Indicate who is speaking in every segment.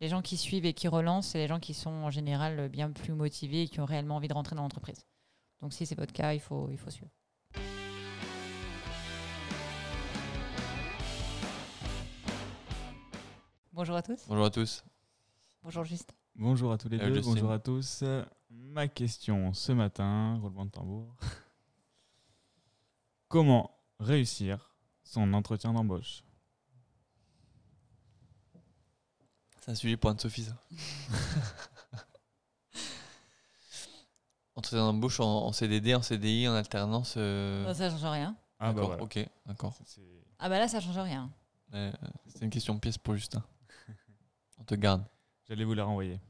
Speaker 1: Les gens qui suivent et qui relancent, c'est les gens qui sont en général bien plus motivés et qui ont réellement envie de rentrer dans l'entreprise. Donc si c'est votre cas, il faut, il faut suivre. Bonjour à tous.
Speaker 2: Bonjour à tous.
Speaker 1: Bonjour Justin.
Speaker 3: Bonjour à tous les
Speaker 2: Hello,
Speaker 3: deux,
Speaker 2: Justin.
Speaker 3: bonjour à tous. Ma question ce matin, roulement de tambour. Comment réussir son entretien d'embauche?
Speaker 2: C'est un sujet pour Anne-Sophie, ça. Entretien d'embauche en, en CDD, en CDI, en alternance. euh,
Speaker 1: Non, ça change rien.
Speaker 3: Ah bah
Speaker 2: d'accord,
Speaker 3: voilà.
Speaker 2: ok, d'accord.
Speaker 3: C'est-
Speaker 1: Ah bah là, ça change rien.
Speaker 2: Euh, C'est une question pièce pour Justin. On te garde.
Speaker 3: J'allais vous la renvoyer.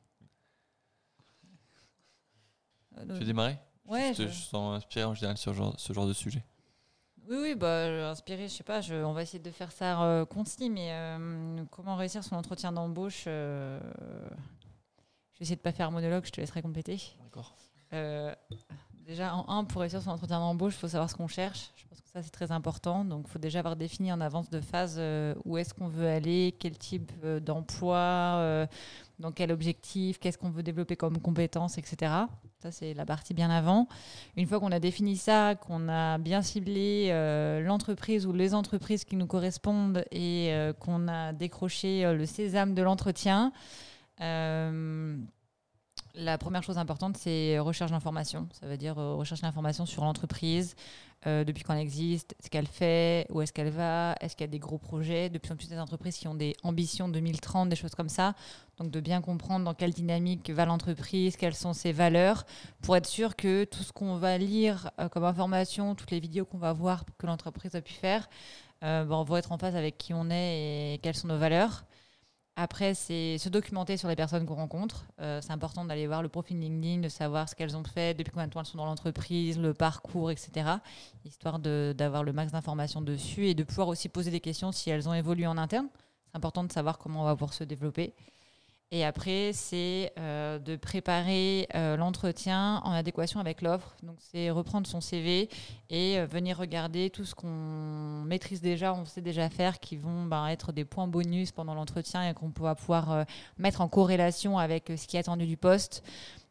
Speaker 1: Euh,
Speaker 2: Tu veux démarrer?
Speaker 1: Ouais,
Speaker 2: je, te-
Speaker 1: je-
Speaker 2: je sens inspiré en général sur genre- ce genre de sujet.
Speaker 1: Oui, oui, bah, euh, inspiré, je sais pas, je- on va essayer de faire ça euh, concis, mais euh, comment réussir son entretien d'embauche euh, Je vais essayer de pas faire un monologue, je te laisserai compléter.
Speaker 2: D'accord.
Speaker 1: Déjà, en un, pour réussir son entretien d'embauche, il faut savoir ce qu'on cherche. Je pense que ça, c'est très important. Donc, il faut déjà avoir défini en avance de phase où est-ce qu'on veut aller, quel type d'emploi, dans quel objectif, qu'est-ce qu'on veut développer comme compétences, etc. Ça, c'est la partie bien avant. Une fois qu'on a défini ça, qu'on a bien ciblé euh, l'entreprise ou les entreprises qui nous correspondent et euh, qu'on a décroché euh, le sésame de l'entretien, la première chose importante, c'est recherche d'informations. Ça veut dire euh, recherche d'informations sur l'entreprise, euh, depuis quand elle existe, ce qu'elle fait, où est-ce qu'elle va, est-ce qu'il y a des gros projets. De plus en plus des entreprises qui ont des ambitions 2030, des choses comme ça. Donc de bien comprendre dans quelle dynamique va l'entreprise, quelles sont ses valeurs, pour être sûr que tout ce qu'on va lire euh, comme information, toutes les vidéos qu'on va voir que l'entreprise a pu faire, euh, ben, on va être en phase avec qui on est et quelles sont nos valeurs. Après, c'est se documenter sur les personnes qu'on rencontre. Euh, c'est important d'aller voir le profil LinkedIn, de savoir ce qu'elles ont fait, depuis combien de temps elles sont dans l'entreprise, le parcours, etc. Histoire d'avoir le max d'informations dessus et de pouvoir aussi poser des questions si elles ont évolué en interne. C'est important de savoir comment on va pouvoir se développer. Et après, c'est euh, de préparer euh, l'entretien en adéquation avec l'offre. Donc, c'est reprendre son CV et euh, venir regarder tout ce qu'on maîtrise déjà, on sait déjà faire, qui vont ben, être des points bonus pendant l'entretien et qu'on va pouvoir mettre en corrélation avec ce qui est attendu du poste.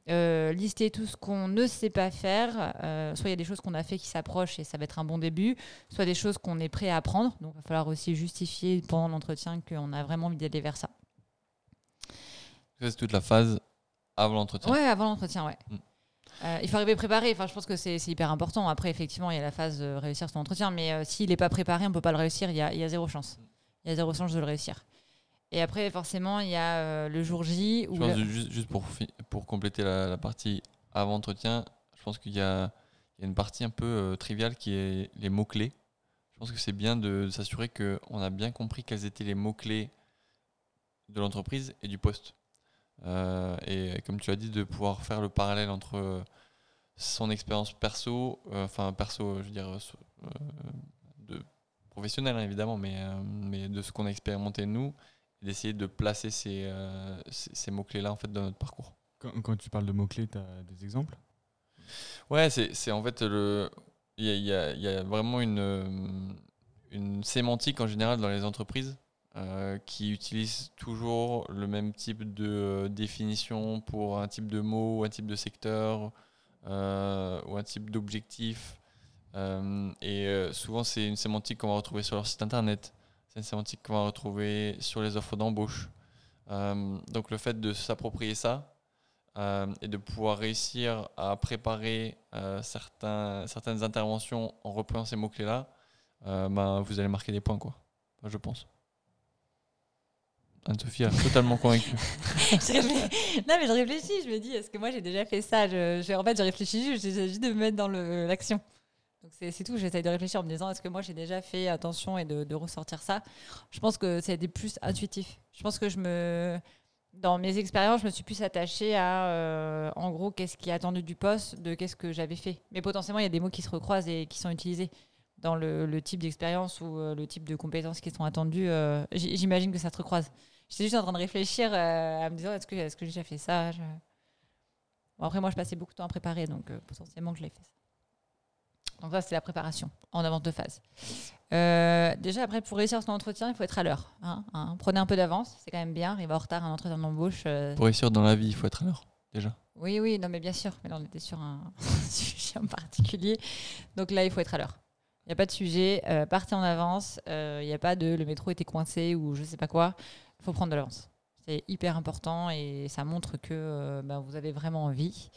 Speaker 1: Lister tout ce qu'on ne sait pas faire. Soit il y a des choses qu'on a fait qui s'approchent et ça va être un bon début, soit des choses qu'on est prêt à apprendre. Donc, il va falloir aussi justifier pendant l'entretien qu'on a vraiment envie d'aller vers ça.
Speaker 2: C'est toute la phase avant l'entretien.
Speaker 1: Ouais, avant l'entretien, ouais.
Speaker 2: Mm.
Speaker 1: Euh, il faut arriver préparé. Enfin, je pense que c'est hyper important. Après, effectivement, il y a la phase de réussir son entretien, mais euh, s'il n'est pas préparé, on peut pas le réussir. Il y a, il y a zéro chance. Il y a zéro chance de le réussir. Et après, forcément, il y a euh, le jour J où
Speaker 2: Je pense
Speaker 1: le-
Speaker 2: que juste, juste pour, pour compléter la, la partie avant entretien, je pense qu'il y a, il y a une partie un peu triviale qui est les mots-clés. Je pense que c'est bien de, de s'assurer qu'on a bien compris quels étaient les mots-clés de l'entreprise et du poste. Euh, et comme tu as dit, de pouvoir faire le parallèle entre euh, son expérience perso, euh, enfin perso, je veux dire, euh, de professionnel hein, évidemment, mais, mais de ce qu'on a expérimenté nous, et d'essayer de placer ces, ces, ces mots-clés-là en fait dans notre parcours.
Speaker 3: Quand, quand tu parles de mots-clés, tu as des exemples?
Speaker 2: Ouais, c'est en fait le. Il y a, y a- y a vraiment une, une sémantique en général dans les entreprises euh, qui utilisent toujours le même type de euh, définition pour un type de mot un type de secteur euh, ou un type d'objectif. Et souvent, c'est une sémantique qu'on va retrouver sur leur site internet. C'est une sémantique qu'on va retrouver sur les offres d'embauche. Donc, le fait de s'approprier ça, et de pouvoir réussir à préparer certaines interventions en reprenant ces mots-clés-là, ben, vous allez marquer des points, quoi. Je pense. Anne-Sophie a totalement convaincu.
Speaker 1: Je réfléchis- non, mais je réfléchis. Je me dis, est-ce que moi j'ai déjà fait ça? En fait, je réfléchis juste, j'essaie juste de me mettre dans l'action. Donc c'est tout. J'essaie de réfléchir en me disant, est-ce que moi j'ai déjà fait attention et de, ressortir ça? Je pense que des plus intuitif. Je pense que je me. Dans mes expériences, je me suis plus attachée à, euh, en gros, qu'est-ce qui est attendu du poste, de qu'est-ce que j'avais fait. Mais potentiellement, il y a des mots qui se recroisent et qui sont utilisés dans le, le type d'expérience ou euh, le type de compétences qui sont attendues. euh, J'imagine que ça se recroise. J'étais juste en train de réfléchir euh, à me dire est-ce que, est que j'ai déjà fait ça Je- Bon, Après, moi, je passais beaucoup de temps à préparer, donc potentiellement que je l'ai fait. ça. Donc ça, c'est la préparation en avance de phase. Euh, déjà, après, pour réussir son entretien, il faut être à l'heure. hein, hein. Prenez un peu d'avance, c'est quand même bien. Arriver en retard à un entretien d'embauche. euh,
Speaker 2: Pour réussir dans la vie, il faut être à l'heure, déjà.
Speaker 1: Oui, oui, non, mais bien sûr. Mais là, on était sur un sujet en particulier. Donc là, il faut être à l'heure. N'y a pas de sujet. euh, partez en avance. euh, Il n'y a pas de le métro était coincé ou je sais pas quoi. Il faut prendre de l'avance. C'est hyper important et ça montre que euh, bah, vous avez vraiment envie.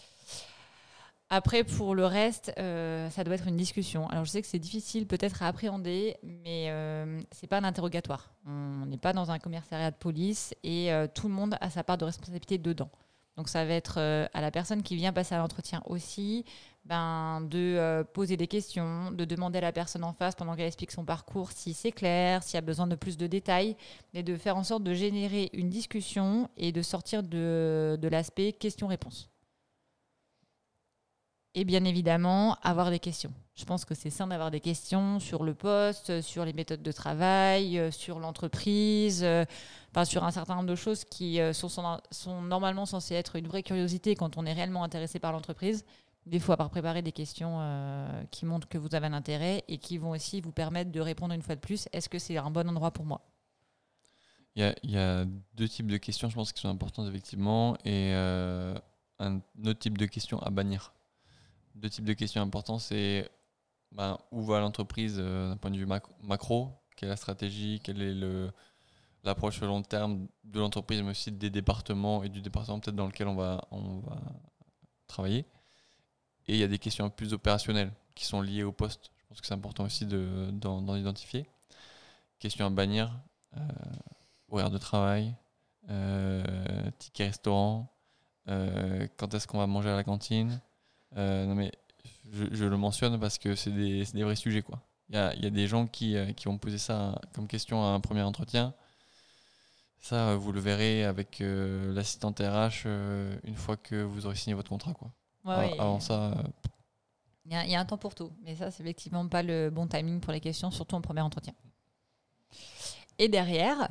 Speaker 1: Après, pour le reste, euh, ça doit être une discussion. Alors, je sais que c'est difficile peut-être à appréhender, mais euh, c'est pas un interrogatoire. On n'est pas dans un commissariat de police et euh, tout le monde a sa part de responsabilité dedans. Donc, ça va être euh, à la personne qui vient passer à l'entretien aussi ben, de euh, poser des questions, de demander à la personne en face pendant qu'elle explique son parcours si c'est clair, s'il y a besoin de plus de détails, et de faire en sorte de générer une discussion et de sortir de, de l'aspect question-réponse. Et bien évidemment, avoir des questions. Je pense que c'est sain d'avoir des questions sur le poste, sur les méthodes de travail, euh, sur l'entreprise, euh, enfin, sur un certain nombre de choses qui euh, sont, normalement censées être une vraie curiosité quand on est réellement intéressé par l'entreprise. Des fois, par préparer des questions qui montrent que vous avez un intérêt et qui vont aussi vous permettre de répondre une fois de plus est-ce que c'est un bon endroit pour moi?
Speaker 2: Il y a, deux types de questions, je pense, qui sont importantes, effectivement, et un autre type de questions à bannir. Deux types de questions importantes, c'est ben, où va l'entreprise euh, d'un point de vue mac- macro? Quelle est la stratégie? Quelle est l'approche long terme de l'entreprise, mais aussi des départements et du département peut-être dans lequel on va, on va travailler? Et il y a des questions plus opérationnelles qui sont liées au poste. Je pense que c'est important aussi de- d'en d'en identifier. Questions à bannir. euh, horaire de travail, euh, ticket restaurant, quand est-ce qu'on va manger à la cantine? Euh, non mais je, je le mentionne parce que c'est des, des vrais sujets quoi. Il y a, y a des gens qui, euh, qui vont poser ça comme question à un premier entretien. Ça, euh, vous le verrez avec euh, l'assistante RH euh, une fois que vous aurez signé votre contrat quoi.
Speaker 1: Ouais,
Speaker 2: Avant ça, euh,
Speaker 1: Il y, a- il y a un temps pour tout, mais ça, c'est effectivement pas le bon timing pour les questions, surtout en premier entretien. Et derrière,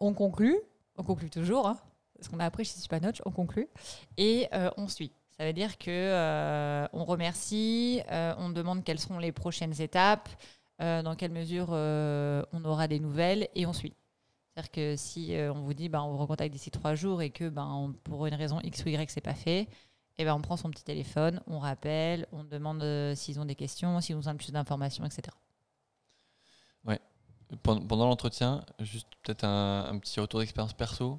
Speaker 1: on conclut, on conclut toujours, hein, parce qu'on a appris chez Supanoch, on conclut, et on suit. Ça veut dire que euh, on remercie, euh, on demande quelles seront les prochaines étapes, euh, dans quelle mesure euh, on aura des nouvelles, et on suit. C'est-à-dire que si on vous dit, ben, on vous recontacte d'ici trois jours et que ben, pour une raison X ou Y, c'est pas fait, et ben, on prend son petit téléphone, on rappelle, on demande s'ils ont des questions, s'ils ont besoin de plus d'informations, etc.
Speaker 2: Pen- pendant l'entretien, juste peut-être un petit retour d'expérience perso.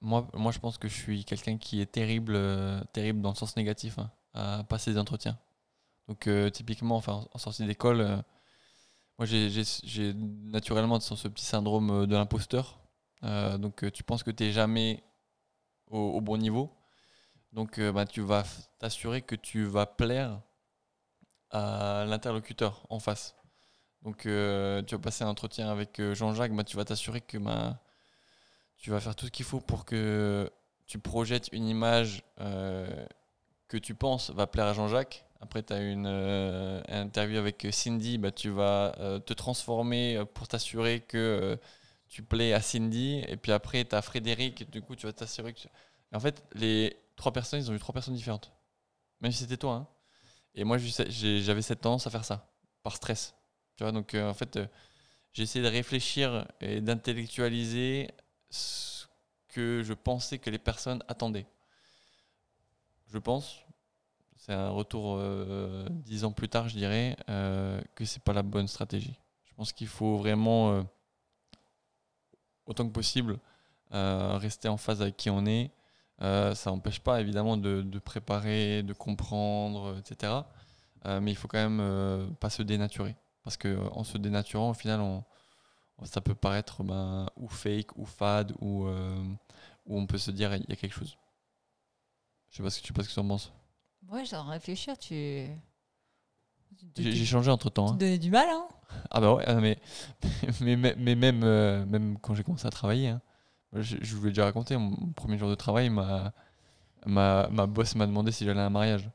Speaker 2: Moi, moi, je pense que je suis quelqu'un qui est terrible, euh, terrible dans le sens négatif hein, à passer des entretiens. Donc, euh, typiquement, enfin, en sortie d'école, euh, moi, j'ai- naturellement ce petit syndrome de l'imposteur. Donc, tu penses que tu n'es jamais au, bon niveau. Donc, bah, tu vas t'assurer que tu vas plaire à l'interlocuteur en face. Donc, tu vas passer un entretien avec Jean-Jacques, bah, tu vas t'assurer que bah, tu vas faire tout ce qu'il faut pour que tu projettes une image euh, que tu penses va plaire à Jean-Jacques. Après, tu as une euh, interview avec Cindy, bah, tu vas euh, te transformer pour t'assurer que tu plais à Cindy. Et puis après, tu as Frédéric, du coup, tu vas t'assurer que. tu- en fait, les trois personnes, ils ont eu trois personnes différentes. Même si c'était toi. hein. Et moi, j'avais cette tendance à faire ça, par stress. Tu vois, donc en fait, essayé de réfléchir et d'intellectualiser ce que je pensais que les personnes attendaient. Je pense, c'est un retour euh, dix ans plus tard, je dirais, euh, que c'est pas la bonne stratégie. Je pense qu'il faut vraiment, euh, autant que possible, euh, rester en phase avec qui on est. Ça n'empêche pas évidemment de, préparer, de comprendre, etc. Mais il faut quand même pas se dénaturer. Parce qu'en se dénaturant, au final, on, ça peut paraître ben, ou fake, ou fade, ou, euh, ou on peut se dire il y a quelque chose. Je sais pas ce que tu, pas ce que tu en penses.
Speaker 1: Ouais, j'ai en réfléchir, tu.
Speaker 2: J'ai changé entre temps.
Speaker 1: tu te donnais du mal, hein
Speaker 2: Ah bah ouais, ah, mais, mais, mais, mais même, euh, même quand j'ai commencé à travailler, hein, je, je vous l'ai déjà raconté, mon, mon premier jour de travail, ma, ma, ma boss m'a demandé si j'allais à un mariage.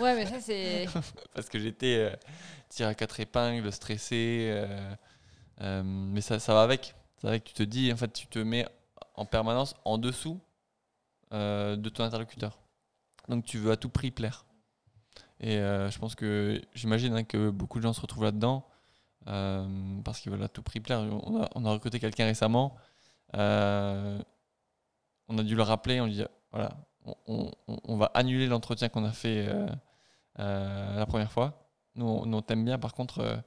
Speaker 1: Ouais, mais ça, c'est.
Speaker 2: Parce que j'étais euh, tiré à quatre épingles, stressé. euh, euh, mais ça, ça va avec. Tu te dis, en fait, tu te mets en permanence en dessous euh, de ton interlocuteur. Donc tu veux à tout prix plaire. Et euh, je pense que j'imagine hein, que beaucoup de gens se retrouvent là-dedans parce qu'ils veulent à tout prix plaire. On a, recruté quelqu'un récemment. on a dû le rappeler. On lui dit voilà, on, va annuler l'entretien qu'on a fait la première fois. Nous, on, t'aime bien. Par contre,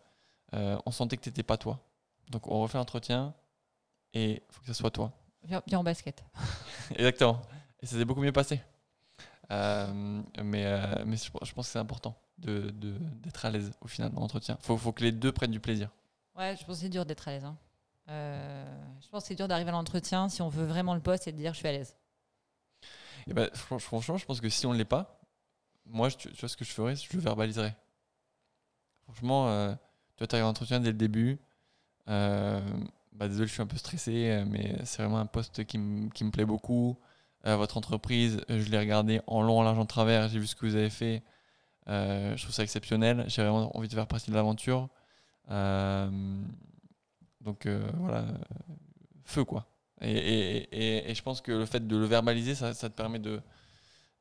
Speaker 2: on sentait que t'étais pas toi. Donc, on refait l'entretien et il faut que ce soit toi.
Speaker 1: Viens, viens en basket.
Speaker 2: Exactement. Et ça s'est beaucoup mieux passé. Euh, mais euh, mais je, je pense que c'est important de- de- d'être à l'aise au final dans l'entretien. Il faut, faut que les deux prennent du plaisir.
Speaker 1: Ouais, je pense que c'est dur d'être à l'aise. hein. Euh, je pense que c'est dur d'arriver à l'entretien si on veut vraiment le poste et de dire je suis à l'aise.
Speaker 2: Et ben, fran- franchement, je pense que si on ne l'est pas, moi, tu, tu vois ce que je ferais, je le verbaliserais. Franchement, tu vois, tu à l'entretien dès le début. Euh, bah, désolé, je suis un peu stressé, euh, mais c'est vraiment un poste qui, me- plaît beaucoup. Euh, votre entreprise, je l'ai regardé en long, en large, en travers. J'ai vu ce que vous avez fait. Je trouve ça exceptionnel. J'ai vraiment envie de faire partie de l'aventure. Donc voilà, feu quoi. Et, et- et- et je pense que le fait de le verbaliser, ça, ça te permet de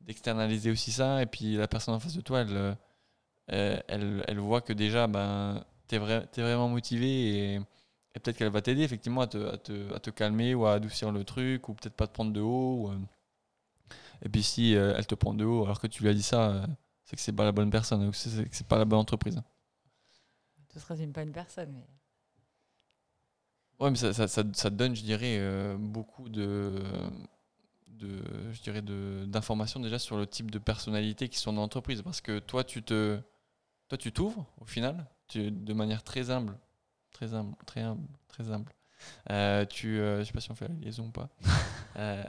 Speaker 2: d'externaliser aussi ça. Et puis la personne en face de toi, elle, elle, elle voit que déjà, ben, tu es, vraiment motivé et, et peut-être qu'elle va t'aider effectivement à te, à, te, à te calmer ou à adoucir le truc ou peut-être pas te prendre de haut. ou, euh. Et puis si euh, elle te prend de haut alors que tu lui as dit ça, euh, c'est que c'est pas la bonne personne, ou c'est que c'est pas la bonne entreprise.
Speaker 1: Ce pas une personne. Mais...
Speaker 2: Ouais, mais ça, ça, ça, ça te donne, je dirais, euh, beaucoup de, de, je dirais, d'informations déjà sur le type de personnalité qui sont dans l'entreprise. Parce que toi, tu te, toi, tu t'ouvres au final, tu, de manière très humble, très humble, très humble, très humble. Euh, tu, euh, je sais pas si on fait la liaison ou pas. Euh,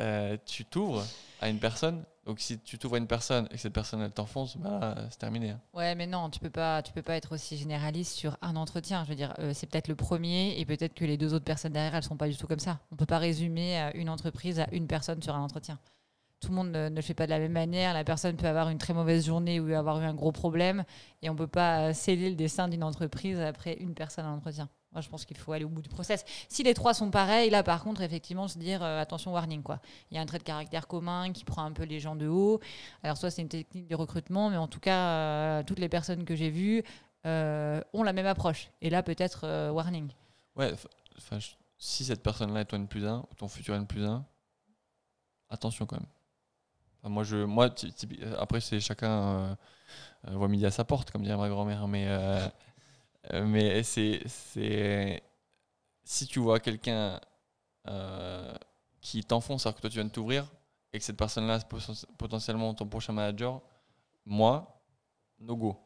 Speaker 2: euh, tu t'ouvres à une personne. Donc si tu t'ouvres à une personne et que cette personne elle t'enfonce, bah, c'est terminé. hein.
Speaker 1: Ouais, mais non, tu peux pas, tu peux pas être aussi généraliste sur un entretien. Je veux dire, euh, c'est peut-être le premier et peut-être que les deux autres personnes derrière, elles sont pas du tout comme ça. On peut pas résumer une entreprise à une personne sur un entretien. Tout le monde ne, ne fait pas de la même manière. La personne peut avoir une très mauvaise journée ou avoir eu un gros problème et on peut pas euh, sceller le dessin d'une entreprise après une personne à l'entretien. Moi, je pense qu'il faut aller au bout du process. Si les trois sont pareils, là, par contre, effectivement, se dire euh, attention, warning, quoi. Il y a un trait de caractère commun qui prend un peu les gens de haut. Alors, soit c'est une technique de recrutement, mais en tout cas, euh, toutes les personnes que j'ai vues ont la même approche. Et là, peut-être warning.
Speaker 2: Ouais, si cette personne-là est ton N plus 1 ou ton futur N plus 1, attention quand même. Moi, je, moi, typi- après, c'est chacun euh, euh, voit midi à sa porte, comme dirait ma grand-mère, mais, euh, euh, mais c'est, c'est. Si tu vois quelqu'un euh, qui t'enfonce alors que toi tu viens de t'ouvrir et que cette personne-là c'est poten- potentiellement ton prochain manager, moi, no go.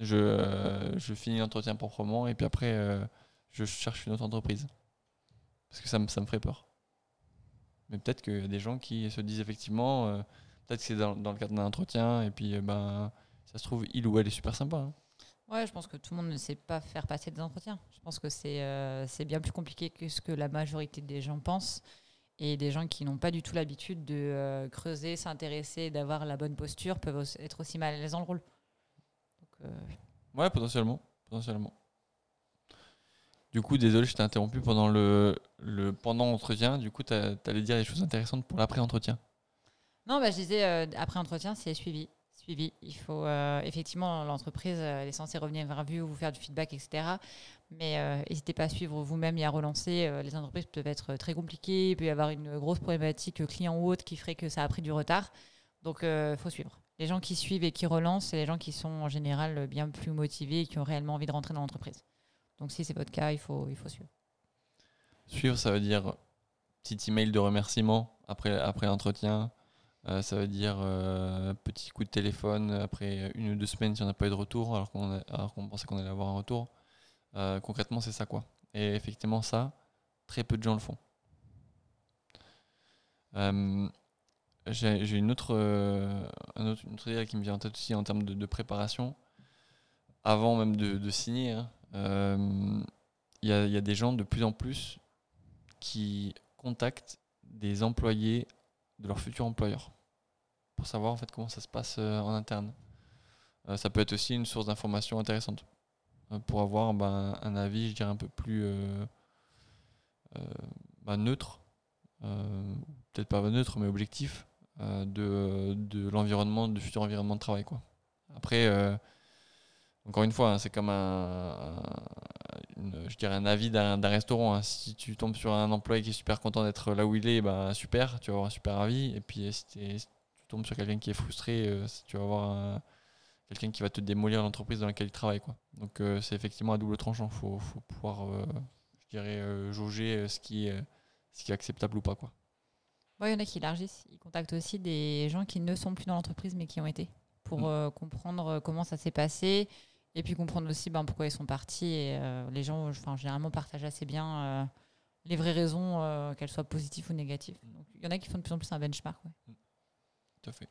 Speaker 2: Je, euh, je finis l'entretien proprement et puis après, euh, je cherche une autre entreprise. Parce que ça me, ça me ferait peur. Mais peut-être qu'il y a des gens qui se disent effectivement, euh, peut-être que c'est dans, dans le cadre d'un entretien, et puis euh, ben, ça se trouve, il ou elle est super sympa. hein.
Speaker 1: Ouais, je pense que tout le monde ne sait pas faire passer des entretiens. Je pense que c'est euh, bien plus compliqué que ce que la majorité des gens pensent. Et des gens qui n'ont pas du tout l'habitude de euh, creuser, s'intéresser, d'avoir la bonne posture peuvent être aussi mal à l'aise dans le rôle. Donc, euh,
Speaker 2: Ouais, potentiellement. potentiellement. Du coup, désolé, je t'ai interrompu pendant le, le pendant l'entretien. Du coup, tu allais dire des choses intéressantes pour l'après-entretien.
Speaker 1: Non, bah, je disais, euh, après entretien, c'est suivi. Suivi. Il faut euh, effectivement, l'entreprise euh, est censée revenir vers vous, vous faire du feedback, etc. Mais n'hésitez pas à suivre vous-même et à relancer. Les entreprises peuvent être très compliquées. Il peut y avoir une grosse problématique client ou autre qui ferait que ça a pris du retard. Donc, il faut suivre. Les gens qui suivent et qui relancent, c'est les gens qui sont en général bien plus motivés et qui ont réellement envie de rentrer dans l'entreprise. Donc, si c'est votre cas, il faut, il faut suivre.
Speaker 2: Suivre, ça veut dire petit email de remerciement après, après l'entretien. Euh, ça veut dire euh, petit coup de téléphone après une ou deux semaines si on n'a pas eu de retour alors qu'on pensait qu'on allait avoir un retour. Euh, concrètement, c'est ça quoi. Et effectivement, ça, très peu de gens le font. Euh, J'ai une autre, un autre, une autre idée qui me vient en tête aussi en termes de, préparation. Avant même de, signer, hein, il y a des gens de plus en plus qui contactent des employés de leur futur employeur pour savoir en fait comment ça se passe euh, en interne. Euh, ça peut être aussi une source d'information intéressante euh, pour avoir ben, un avis, je dirais, un peu plus ben, neutre, peut-être pas neutre, mais objectif de, de l'environnement, du futur environnement de travail. Quoi. Après, encore une fois, hein, c'est comme un, une- je dirais un avis d'un restaurant. hein. Si tu tombes sur un employé qui est super content d'être là où il est, bah, super, tu vas avoir un super avis. Et puis, si, t'es- si tu tombes sur quelqu'un qui est frustré, euh, tu vas avoir un- quelqu'un qui va te démolir l'entreprise dans laquelle il travaille. Quoi. Donc, euh, c'est effectivement à double tranchant. Il faut, faut pouvoir, euh, je dirais, euh, jauger euh, ce qui, est, ce qui est acceptable ou pas. Quoi.
Speaker 1: Ouais, il y en a qui élargissent. Ils contactent aussi des gens qui ne sont plus dans l'entreprise mais qui ont été pour
Speaker 2: Mm.
Speaker 1: euh, comprendre euh, comment ça s'est passé et puis comprendre aussi ben, pourquoi ils sont partis. Et euh, les gens, enfin, généralement, partagent assez bien euh, les vraies raisons, euh, qu'elles soient positives ou négatives. Donc, il y en a qui font de plus en plus un benchmark. ouais.
Speaker 2: Tout à fait.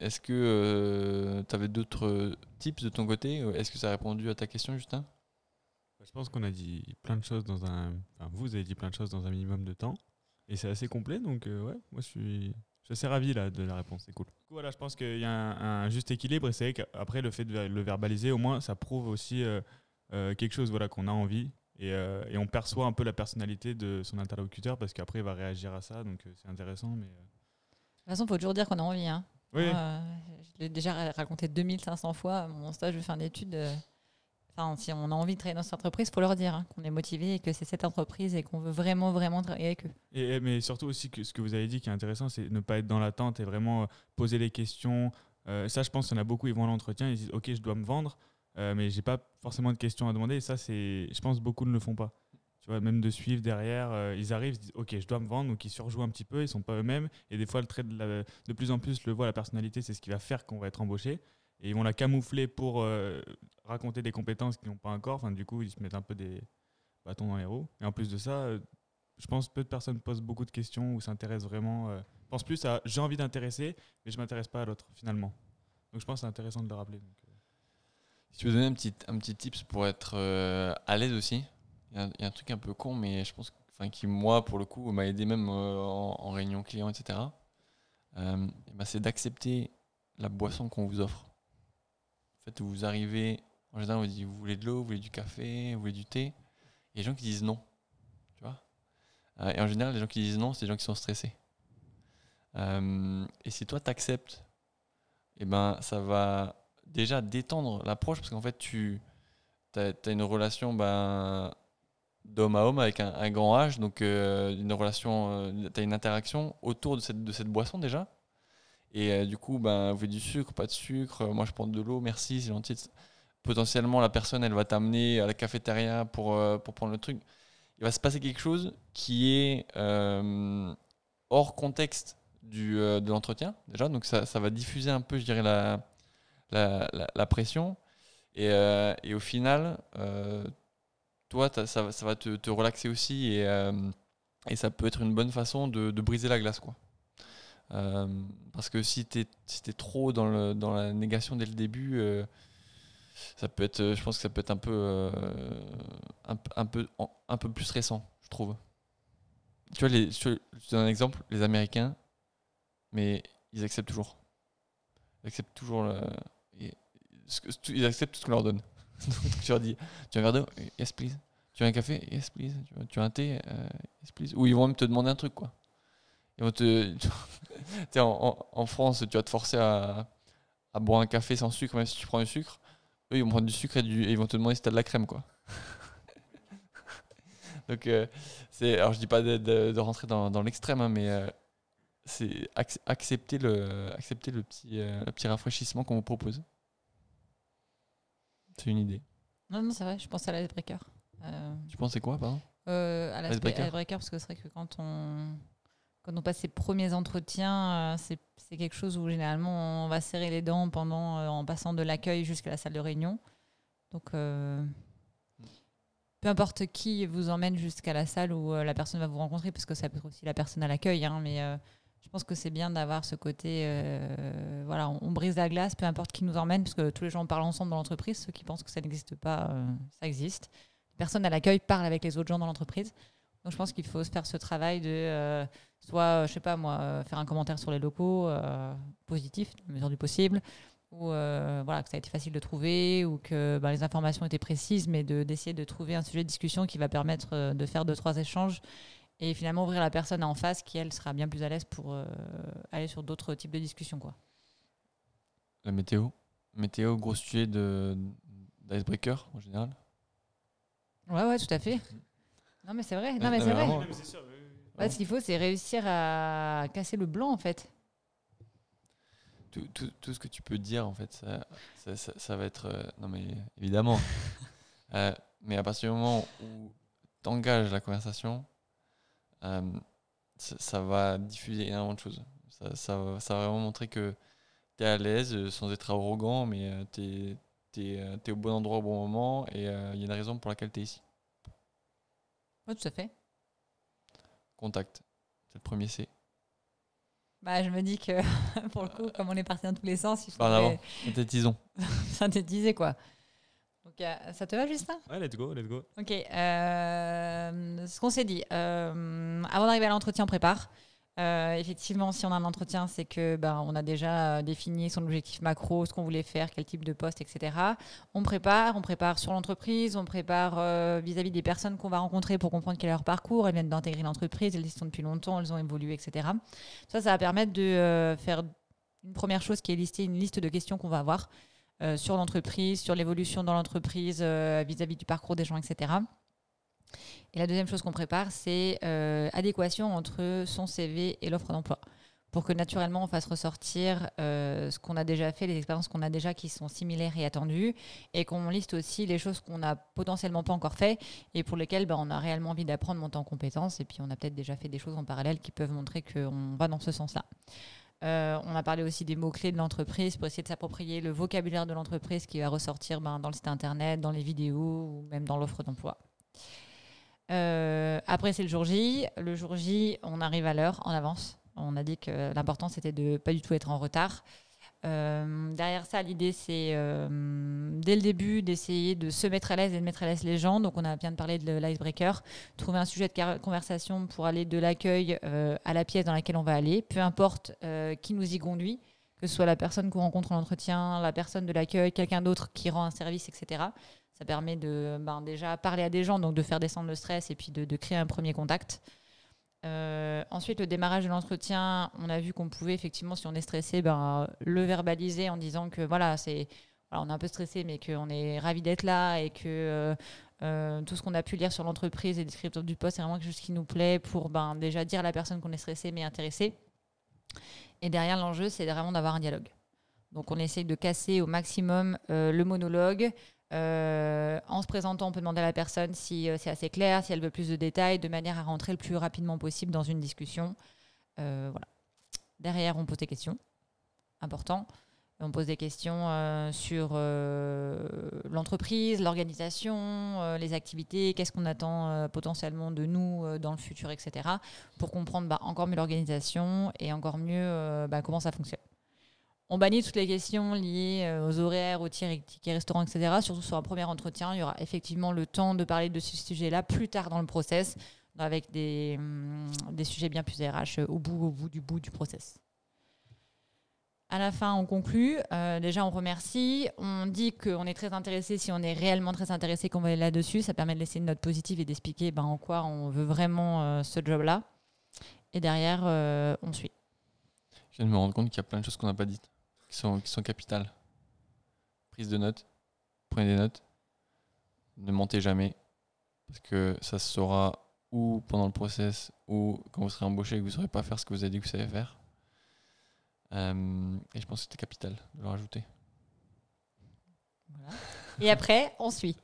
Speaker 2: Est-ce que tu avais d'autres tips de ton côté Est-ce que ça a répondu à ta question, Justin?
Speaker 3: Bah, Je pense qu'on a dit plein de choses dans un. Enfin, vous avez dit plein de choses dans un minimum de temps. Et c'est assez complet, donc euh, ouais, moi je suis, je suis assez ravi là, de la réponse, c'est cool. Du coup, voilà, je pense qu'il y a un, un juste équilibre et c'est vrai qu'après le fait de le verbaliser, au moins ça prouve aussi euh, euh, quelque chose voilà, qu'on a envie et, euh, et on perçoit un peu la personnalité de son interlocuteur parce qu'après il va réagir à ça, donc euh, c'est intéressant. Mais, euh,
Speaker 1: De toute façon, il faut toujours dire qu'on a envie. Hein.
Speaker 3: Oui,
Speaker 1: Moi, euh, je l'ai déjà ra- raconté 2500 fois. Mon stage de fin d'études. Si on a envie de travailler dans cette entreprise, il faut leur dire hein, qu'on est motivé et que c'est cette entreprise et qu'on veut vraiment, vraiment travailler avec eux.
Speaker 3: Et, mais surtout aussi que ce que vous avez dit qui est intéressant, c'est ne pas être dans l'attente et vraiment euh, poser les questions. Euh, ça, je pense qu'il y en a beaucoup, ils vont à l'entretien, ils disent Ok, je dois me vendre, euh, mais j'ai pas forcément de questions à demander. Et ça, je pense beaucoup ne le font pas. Tu vois, même de suivre derrière, euh, ils arrivent, ils disent Ok, je dois me vendre, donc ils surjouent un petit peu, ils sont pas eux-mêmes. Et des fois, le trait de, de plus en plus, le voit, la personnalité, c'est ce qui va faire qu'on va être embauché. Et ils vont la camoufler pour euh, raconter des compétences qu'ils n'ont pas encore. Enfin, du coup, ils se mettent un peu des bâtons dans les roues. Et en plus de ça, euh, je pense que peu de personnes posent beaucoup de questions ou s'intéressent vraiment. Euh, pensent plus à j'ai envie d'intéresser, mais je m'intéresse pas à l'autre finalement. Donc je pense que c'est intéressant de le rappeler. euh.
Speaker 2: Si tu veux donner un petit, un petit tips pour être à l'aise aussi, il y, a un- truc un peu con, mais je pense enfin, qui, moi, pour le coup, m'a aidé même en, en réunion client, etc. Ben, c'est d'accepter la boisson qu'on vous offre. Vous arrivez, en général, on vous dit vous voulez de l'eau, vous voulez du café, vous voulez du thé. A des gens qui disent non. Tu vois Euh, Et en général, les gens qui disent non, c'est des gens qui sont stressés. Euh, et si toi, tu acceptes, eh ben, ça va déjà détendre l'approche parce qu'en fait, tu as, une relation ben, d'homme à homme avec un, un grand H, donc euh, une relation, tu as une interaction autour de cette, de cette boisson déjà. Et euh, du coup, ben, vous voulez du sucre, pas de sucre, euh, moi je prends de l'eau, merci, c'est gentil. Potentiellement, la personne, elle va t'amener à la cafétéria pour, euh, pour prendre le truc. Il va se passer quelque chose qui est hors contexte du, de l'entretien, déjà. Donc ça, ça va diffuser un peu, je dirais, la, la, la, pression. Et, et, au final, toi, ça, ça va te, te relaxer aussi. Et, et, ça peut être une bonne façon de, de briser la glace. Quoi. Euh, parce que si tu es, trop dans, la négation dès le début, euh, ça peut être, je pense que ça peut être un peu, euh, plus récent, je trouve. Tu vois, je te donne un exemple, les Américains, mais ils acceptent toujours. Ils acceptent toujours ils acceptent tout ce qu'on leur donne. Tu leur dis, tu veux un verre d'eau? Yes, please. Tu veux un café? Yes, please. Tu veux un thé? Yes, please. Ou ils vont même te demander un truc, quoi. Ils vont te. en, en, en, France, tu vas te forcer à, à, boire un café sans sucre, même si tu prends du sucre. Eux, ils vont prendre du sucre et, du, et ils vont te demander si tu as de la crème, quoi. Donc, euh, c'est. Alors, je dis pas de, de, de rentrer dans, dans l'extrême, hein, mais. Euh, c'est ac accepter le, accepter le petit, euh, le petit rafraîchissement qu'on vous propose. C'est une idée.
Speaker 1: Non, non, c'est vrai, je pense à l'icebreaker.
Speaker 2: Tu pensais quoi, pardon?
Speaker 1: À l'icebreaker, parce que c'est vrai que quand on, quand on passe ses premiers entretiens, euh, c'est quelque chose où généralement on va serrer les dents pendant, euh, en passant de l'accueil jusqu'à la salle de réunion. Donc, euh, peu importe qui vous emmène jusqu'à la salle où la personne va vous rencontrer, parce que ça peut être aussi la personne à l'accueil, hein, mais je pense que c'est bien d'avoir ce côté, voilà, on, brise la glace, peu importe qui nous emmène, parce que tous les gens parlent ensemble dans l'entreprise. Ceux qui pensent que ça n'existe pas, ça existe. Les personnes à l'accueil parlent avec les autres gens dans l'entreprise. Donc je pense qu'il faut se faire ce travail de, euh, soit, je sais pas moi, faire un commentaire sur les locaux, euh, positif, à mesure du possible, ou euh, voilà, que ça a été facile de trouver, ou que bah, les informations étaient précises, mais d'essayer de, de, trouver un sujet de discussion qui va permettre euh, de faire deux, trois échanges et finalement ouvrir la personne en face qui elle sera bien plus à l'aise pour euh, aller sur d'autres types de discussions quoi.
Speaker 2: La météo? Météo, grosse tuée de d'icebreaker en général?
Speaker 1: Ouais, ouais, tout à fait. Non, mais c'est vrai. Non, mais
Speaker 2: non,
Speaker 1: c'est vrai.
Speaker 2: vraiment.
Speaker 1: Ouais, ce qu'il faut, c'est réussir à casser le blanc, en fait.
Speaker 2: Tout, tout- tout ce que tu peux dire, en fait, ça, ça, ça- ça va être. euh, non, mais évidemment. Euh, mais à partir du moment où tu engages la conversation, euh, ça, ça va diffuser énormément de choses. Ça, ça, va- ça va vraiment montrer que tu es à l'aise euh, sans être arrogant, mais tu es, au bon endroit au bon moment et il y a une raison pour laquelle tu es ici.
Speaker 1: Ouais, tout à fait.
Speaker 2: Contact. C'est le premier C.
Speaker 1: Bah, je me dis que, pour le coup, comme on est parti dans tous les sens, il faudrait
Speaker 2: avant. Synthétisons.
Speaker 1: synthétiser, quoi. Donc, euh, ça te va, Justin?
Speaker 3: Ouais, let's go, let's go.
Speaker 1: Ok. euh, ce qu'on s'est dit, euh, avant d'arriver à l'entretien, on prépare. Euh, effectivement, si on a un entretien, c'est que ben, on a déjà euh, défini son objectif macro, ce qu'on voulait faire, quel type de poste, etc. On prépare, on prépare sur l'entreprise, on prépare euh, vis-à-vis des personnes qu'on va rencontrer pour comprendre quel est leur parcours. Elles viennent d'intégrer l'entreprise, elles y sont depuis longtemps, elles ont évolué, etc. Ça, ça va permettre de faire une première chose qui est lister une liste de questions qu'on va avoir sur l'entreprise, sur l'évolution dans l'entreprise vis-à-vis du parcours des gens, etc. Et la deuxième chose qu'on prépare, c'est euh, adéquation entre son CV et l'offre d'emploi. Pour que naturellement on fasse ressortir euh, ce qu'on a déjà fait, les expériences qu'on a déjà qui sont similaires et attendues, et qu'on liste aussi les choses qu'on n'a potentiellement pas encore fait et pour lesquelles ben, on a réellement envie d'apprendre, monter en compétences, et puis on a peut-être déjà fait des choses en parallèle qui peuvent montrer qu'on va dans ce sens-là. Euh, on a parlé aussi des mots-clés de l'entreprise pour essayer de s'approprier le vocabulaire de l'entreprise qui va ressortir ben, dans le site internet, dans les vidéos ou même dans l'offre d'emploi. Euh, après, c'est le jour J. Le jour J, on arrive à l'heure, en avance. On a dit que l'important, c'était de pas du tout être en retard. Euh, derrière ça, l'idée, c'est euh, dès le début d'essayer de se mettre à l'aise et de mettre à l'aise les gens. Donc, on a bien de parler de l'icebreaker. Trouver un sujet de conversation pour aller de l'accueil à la pièce dans laquelle on va aller. Peu importe qui nous y conduit, que ce soit la personne qu'on rencontre en entretien, la personne de l'accueil, quelqu'un d'autre qui rend un service, etc. Ça permet de ben, déjà parler à des gens, donc de faire descendre le stress et puis de, créer un premier contact. Euh, ensuite, le démarrage de l'entretien, on a vu qu'on pouvait effectivement, si on est stressé, ben, le verbaliser en disant que voilà, c'est, voilà, on est un peu stressé, mais qu'on est ravi d'être là et que euh, euh, tout ce qu'on a pu lire sur l'entreprise et le descripteur du poste, c'est vraiment quelque chose qui nous plaît pour ben, déjà dire à la personne qu'on est stressé mais intéressé. Et derrière, l'enjeu, c'est vraiment d'avoir un dialogue. Donc, on essaye de casser au maximum le monologue. Euh, en se présentant, on peut demander à la personne si euh, c'est assez clair, si elle veut plus de détails, de manière à rentrer le plus rapidement possible dans une discussion. Euh, voilà. Derrière, on pose des questions. Important. On pose des questions sur l'entreprise, l'organisation, les activités, qu'est-ce qu'on attend potentiellement de nous dans le futur, etc. Pour comprendre bah, encore mieux l'organisation et encore mieux bah, comment ça fonctionne. On bannit toutes les questions liées euh, aux horaires, aux tickets restaurants, etc. Surtout sur un premier entretien, il y aura effectivement le temps de parler de ce sujet-là plus tard dans le process, avec des, hum, des sujets bien plus RH euh, au bout, au bout du bout du process. À la fin, on conclut. Euh, déjà, on remercie. On dit qu'on est très intéressé. Si on est réellement très intéressé, qu'on va aller là-dessus, ça permet de laisser une note positive et d'expliquer ben, en quoi on veut vraiment ce job-là. Et derrière, on suit.
Speaker 2: Je viens de me rendre compte qu'il y a plein de choses qu'on n'a pas dites, qui sont, qui sont capitales. Prise de notes. Prenez des notes. Ne mentez jamais. Parce que ça se saura ou pendant le process ou quand vous serez embauché et que vous ne saurez pas faire ce que vous avez dit que vous savez faire. Euh, et je pense que c'était capital de le rajouter.
Speaker 1: Et après, on suit.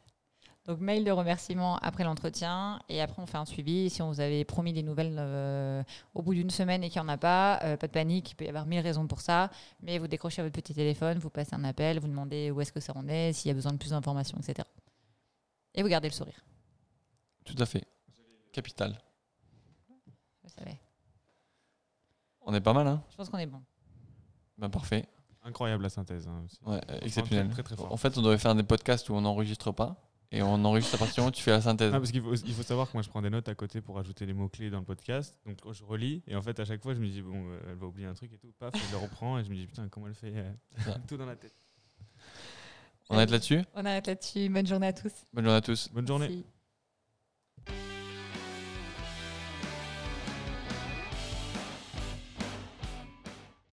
Speaker 1: Donc, mail de remerciement après l'entretien. Et après, on fait un suivi. Si on vous avait promis des nouvelles euh, au bout d'une semaine et qu'il n'y en a pas, euh, pas de panique. Il peut y avoir mille raisons pour ça. Mais vous décrochez votre petit téléphone, vous passez un appel, vous demandez où est-ce que ça en est, s'il y a besoin de plus d'informations, etc. Et vous gardez le sourire.
Speaker 2: Tout à fait. Capital.
Speaker 1: Vous savez.
Speaker 2: On est pas mal, hein?
Speaker 1: Je pense qu'on est bon.
Speaker 2: Ben parfait.
Speaker 3: Incroyable la synthèse. hein, aussi.
Speaker 2: Ouais, exceptionnel.
Speaker 3: Très, très, très fort.
Speaker 2: En fait, on devrait faire des podcasts où on n'enregistre pas et on enregistre à partir du moment où tu fais la synthèse.
Speaker 3: Ah, parce qu'il faut, il faut savoir que moi je prends des notes à côté pour ajouter les mots-clés dans le podcast. Donc je relis et en fait à chaque fois je me dis bon euh, elle va oublier un truc et tout. Paf, je le reprends et je me dis putain comment elle fait euh, tout dans la tête.
Speaker 2: On arrête là-dessus?
Speaker 1: On arrête là-dessus. Bonne journée à tous.
Speaker 2: Bonne journée à tous.
Speaker 3: Bonne journée.
Speaker 1: Merci.